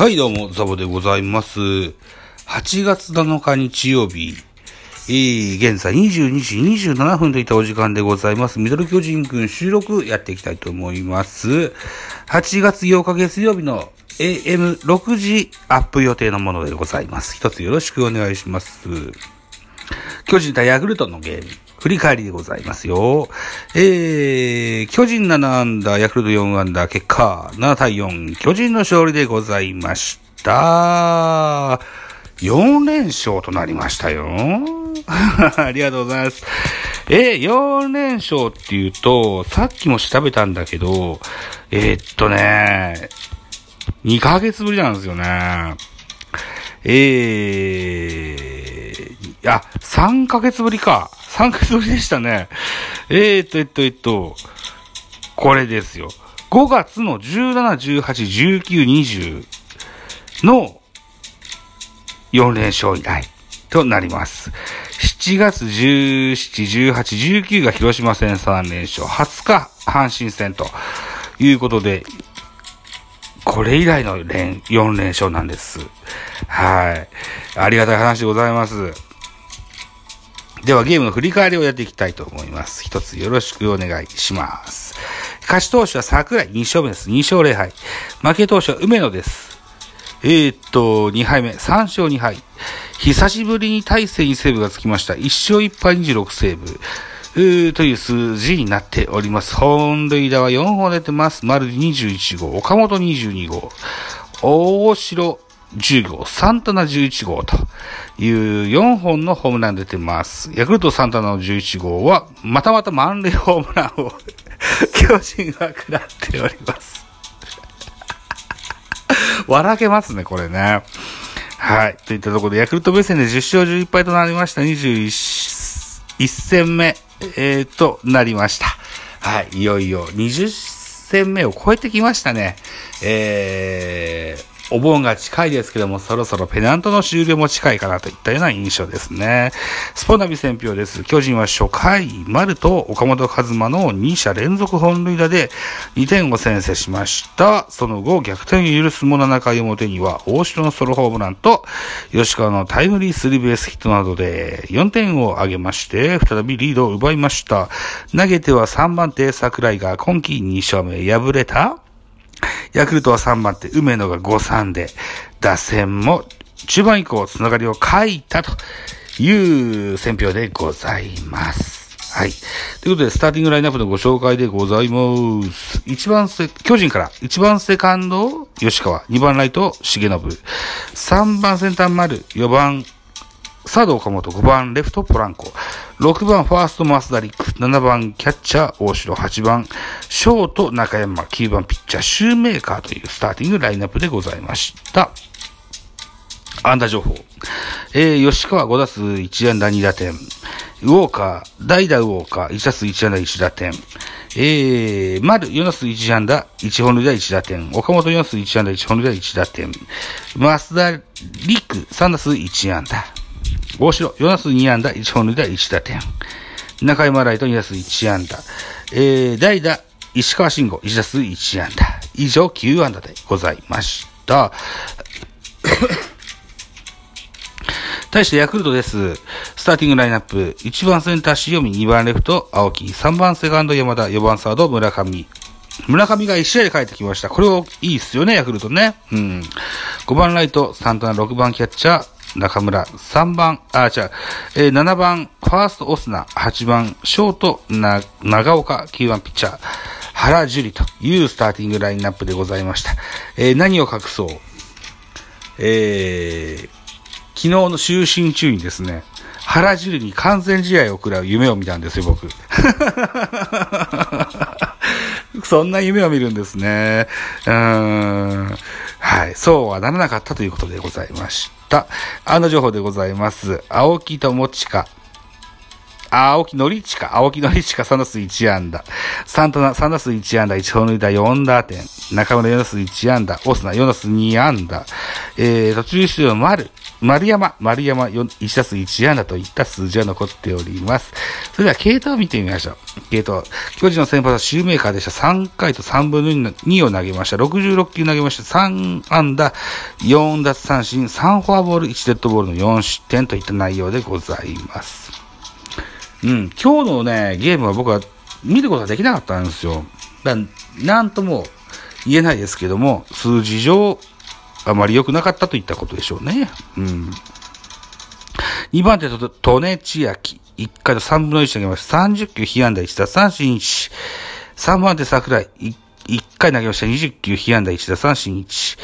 はい、どうも、ザボでございます。8月7日日曜日、えー、現在22時27分といったお時間でございます。ミドル巨人くん収録やっていきたいと思います。8月8日月曜日の AM6 時アップ予定のものでございます。一つよろしくお願いします。巨人対ヤクルトのゲーム、振り返りでございますよ。えー、巨人7アンダー、ヤクルト4アンダー、結果、7対4、巨人の勝利でございました。4連勝となりましたよ。ありがとうございます。えー、4連勝っていうと、さっきも調べたんだけど、えーっとね、2ヶ月ぶりなんですよね。えー、いや、3ヶ月ぶりか。3ヶ月ぶりでしたね。えーと、えっと、えっと、これですよ。5月の17、18、19、20の4連勝以来となります。7月17、18、19が広島戦3連勝、20日阪神戦ということで、これ以来の連4連勝なんです。はい。ありがたい話でございます。ではゲームの振り返りをやっていきたいと思います。一つよろしくお願いします。勝ち投手は桜井2勝目です。2勝0敗。負け投手は梅野です。えー、っと、2敗目、3勝2敗。久しぶりに大勢にセーブがつきました。1勝1敗26セーブ。うーという数字になっております。本塁打は4本出てます。丸21号、岡本22号、大城10号、サンタナ11号という4本のホームラン出てます。ヤクルトサンタナの11号は、またまた満塁ホームランを 巨人が食らっております。笑けますね、これね。はい。といったところで、ヤクルト目線で10勝11敗となりました。21 1戦目、えー、となりました。はい。いよいよ20戦目を超えてきましたね。えー、お盆が近いですけども、そろそろペナントの終了も近いかなといったような印象ですね。スポナビ選票です。巨人は初回、丸と岡本和真の2者連続本塁打で2点を先制しました。その後、逆転を許すも7回表には、大城のソロホームランと、吉川のタイムリースリーベースヒットなどで4点を挙げまして、再びリードを奪いました。投げては3番手桜井が今季2勝目敗れたヤクルトは3番手、梅野が5-3で、打線も中盤以降つながりを欠いたという選評でございます。はい。ということで、スターティングラインナップのご紹介でございます。一番せ、巨人から、1番セカンド、吉川、2番ライト、重信、3番センター丸、4番サード岡本、5番レフトポランコ、6番ファーストマスダリック、7番キャッチャー大城、8番ショート中山、9番ピッチャーシューメーカーというスターティングラインナップでございました。安打情報。えー、吉川5打数1安打2打点。ウォーカー、代打ウォーカー、1打数1安打1打点。えー、丸4打数1安打、1本塁打1打点。岡本4打数1安打、1本塁打1打点。増田陸3打数1安打。大城4打数2安打、1本塁打1打点。中山ライト2打数1安打。えー、代打、石川慎吾1打数1安打。以上9安打でございました。対してヤクルトです。スターティングラインナップ。1番センター塩見、2番レフト青木、3番セカンド山田、4番サード村上。村上が1試合で帰ってきました。これをいいっすよね、ヤクルトね。うん。5番ライト、サンタナ、6番キャッチャー、中村、3番、あ、違う、えー、7番、ファーストオスナ、8番、ショート、な、長岡、9番ピッチャー、原樹里というスターティングラインナップでございました。えー、何を隠そう？えー、昨日の就寝中にですね、原樹里に完全試合を食らう夢を見たんですよ、僕。そんな夢を見るんですね。うーん。はい。そうはならなかったということでございました。あの情報でございます。青木友近。青木のりちか、青木のりちか3打数1安打。サンタナ3打数1安打、1本塁打4打点。中村4打数1安打。オスナ4打数2安打。えー、途中出場丸、丸山、丸山1打数1安打といった数字が残っております。それでは、系統を見てみましょう。系統。巨人の先発はシューメーカーでした。3回と3分の2を投げました。66球投げました。3安打、4奪三振、3フォアボール、1デッドボールの4失点といった内容でございます。うん、今日のね、ゲームは僕は見ることができなかったんですよ。だなんとも言えないですけども、数字上、あまり良くなかったといったことでしょうね。うん。2番手と、トネチアキ。1回と3分の1投げました。30球被安打1打三振1。3番手桜井。1回投げました。20球被安打1打三振1。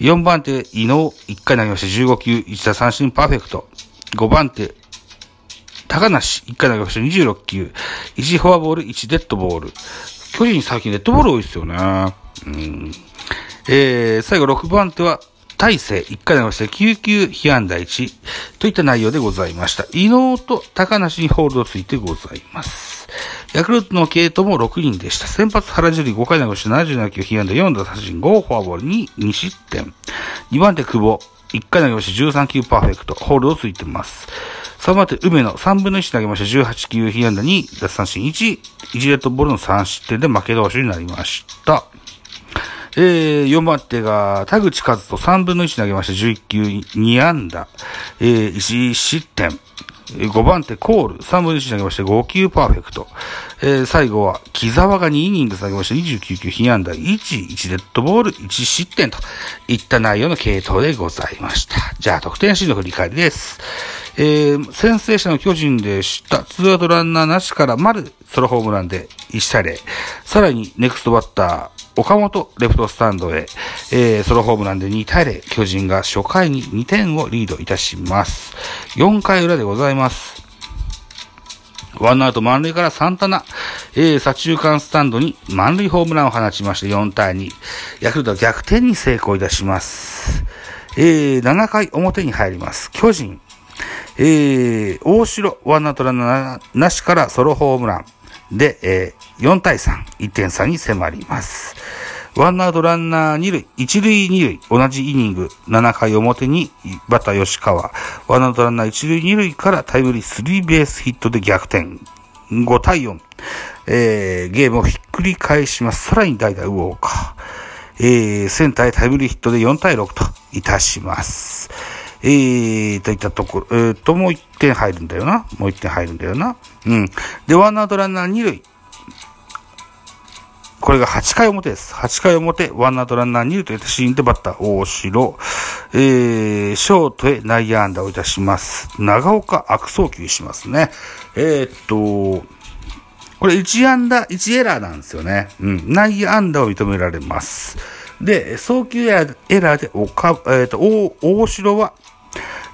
4番手伊能。1回投げました。15球1打三振パーフェクト。5番手高梨、1回投げました26球。1フォアボール、1デッドボール。巨人最近デッドボール多いですよね。うん。えー、最後6番手は、大勢、1回投げました9球、被安打1。といった内容でございました。伊能と高梨にホールドついてございます。ヤクルトの系統も6人でした。先発原樹里5回投げました77球、被安打4打三振5、フォアボール2、2失点。2番手久保、1回投げました13球パーフェクト、ホールドついてます。3番手、梅野、3分の1投げました。18球、被安打2、奪三振1、1レッドボールの3失点で負け投手になりました。えー、4番手が、田口和人、3分の1投げました。11球、2安打、えー、1失点。5番手、コール、3分の1投げまして、5球パーフェクト。えー、最後は、木沢が2イニング投げまして、29球、被安打1、1デッドボール、1失点といった内容の系統でございました。じゃあ、得点シーンの振り返りです。えー、先制者の巨人でした。ツーアウトランナーなしから丸ソロホームランで1対0。さらに、ネクストバッター、岡本レフトスタンドへ、えー、ソロホームランで2対0。巨人が初回に2点をリードいたします。4回裏でございます。ワンアウト満塁からサンタナ、えー、左中間スタンドに満塁ホームランを放ちまして4対2。ヤクルトは逆転に成功いたします。えー、7回表に入ります。巨人、えー、大城、ワンアウトランナーなしからソロホームランで、えー、4対3、1点差に迫ります。ワンアウトランナー2塁、1塁2塁、同じイニング、7回表に、バッター吉川、ワンアウトランナー1塁2塁からタイムリースリーベースヒットで逆転。5対4、えー、ゲームをひっくり返します。さらに代打ウォーカー、えー、センターへタイムリーヒットで4対6といたします。えー、といったところ、えー、と、もう1点入るんだよな。もう1点入るんだよな。うん。で、ワンアウトランナー2塁。これが8回表です。8回表、ワンアウトランナー2塁といったシーンでバッター大城、えー、ショートへ内野安打をいたします。長岡悪送球しますね。えー、っと、これ1安打、1エラーなんですよね。うん。内野安打を認められます。で、送球エラーで、おか、えっ、と、大、大城は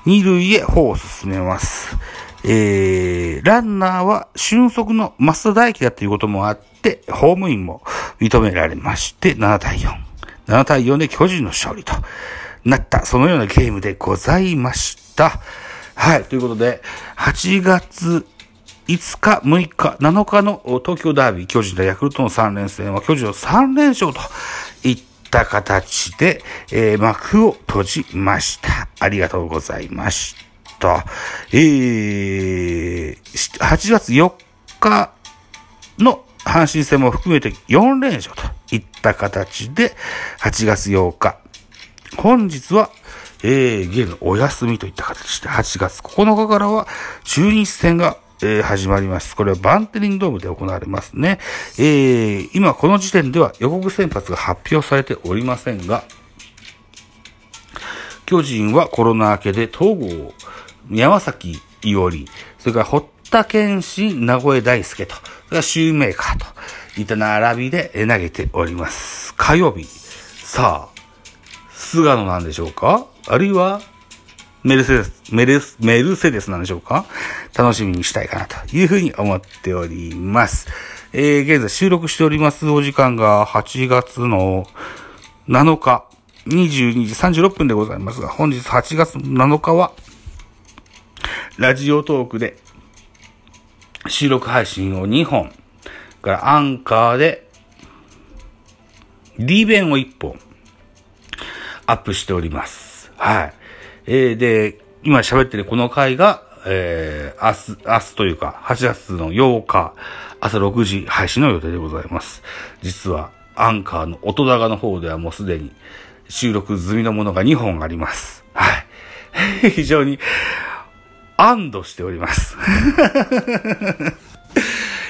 二塁へ歩を進めます。えー、ランナーは俊足の増田大輝だということもあって、ホームインも認められまして、7対4。7対4で巨人の勝利となった、そのようなゲームでございました。はい、ということで、8月5日、6日、7日の東京ダービー、巨人とヤクルトの3連戦は巨人の3連勝とった形で、えー、幕を閉じました。ありがとうございました。えー、8月4日の阪神戦も含めて4連勝といった形で、8月8日、本日は、えー、ゲームお休みといった形で、8月9日からは中日戦がえー、始まります。これはバンテリンドームで行われますね。えー、今この時点では予告先発が発表されておりませんが、巨人はコロナ明けで東郷、山崎伊織、それから堀田健信、名古屋大輔と、それからシューメーカーといった並びで投げております。火曜日。さあ、菅野なんでしょうか？あるいは、メルセデス、メルス、メルセデスなんでしょうか？楽しみにしたいかなというふうに思っております。えー、現在収録しておりますお時間が8月の7日、22時36分でございますが、本日8月7日は、ラジオトークで、収録配信を2本、からアンカーで D 弁を1本アップしております。はい。えー、で、今喋ってるこの回が、えー、明日、明日というか、8月の8日、朝6時配信の予定でございます。実は、アンカーの音高の方ではもうすでに収録済みのものが2本あります。はい。非常に安堵しております。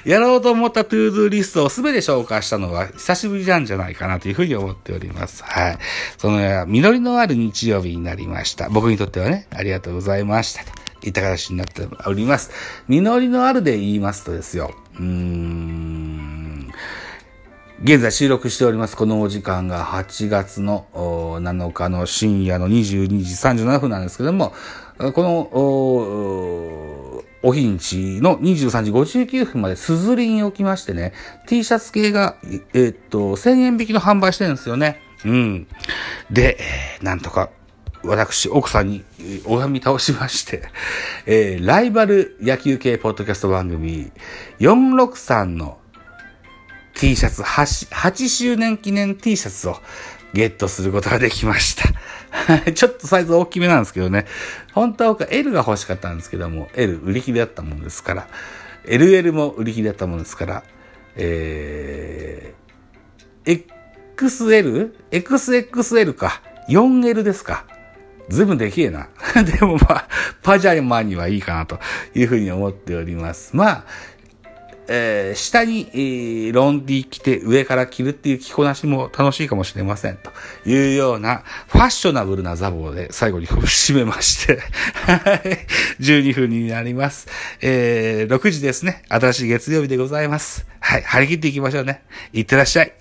やろうと思った to do リストをすべて紹介したのは久しぶりなんじゃないかなというふうに思っております。はい。その、実りのある日曜日になりました。僕にとってはね、ありがとうございました。といった形になっております。実りのあるで言いますとですよ。うーん。現在収録しております。このお時間が8月の7日の深夜の22時37分なんですけども、この、お日にちの23時59分までスズリに置きましてね、T シャツ系が、えー、っと、1000円引きの販売してるんですよね。うん。で、なんとか、私、奥さんに拝み倒しまして、えー、ライバル野球系ポッドキャスト番組、463の T シャツ8、8周年記念 T シャツをゲットすることができました。ちょっとサイズ大きめなんですけどね。本当は僕は L が欲しかったんですけども、L 売り切れだったもんですから、LL も売り切れだったもんですから、えー、XL? XXL か。4L ですか。ずいぶんできえな。でもまあ、パジャマにはいいかなというふうに思っております。まあ、えー、下に、えー、ロンディ着て上から着るっていう着こなしも楽しいかもしれません。というようなファッショナブルなザボで最後に締めまして、12分になります。えー、6時ですね。新しい月曜日でございます。はい、張り切っていきましょうね。いってらっしゃい。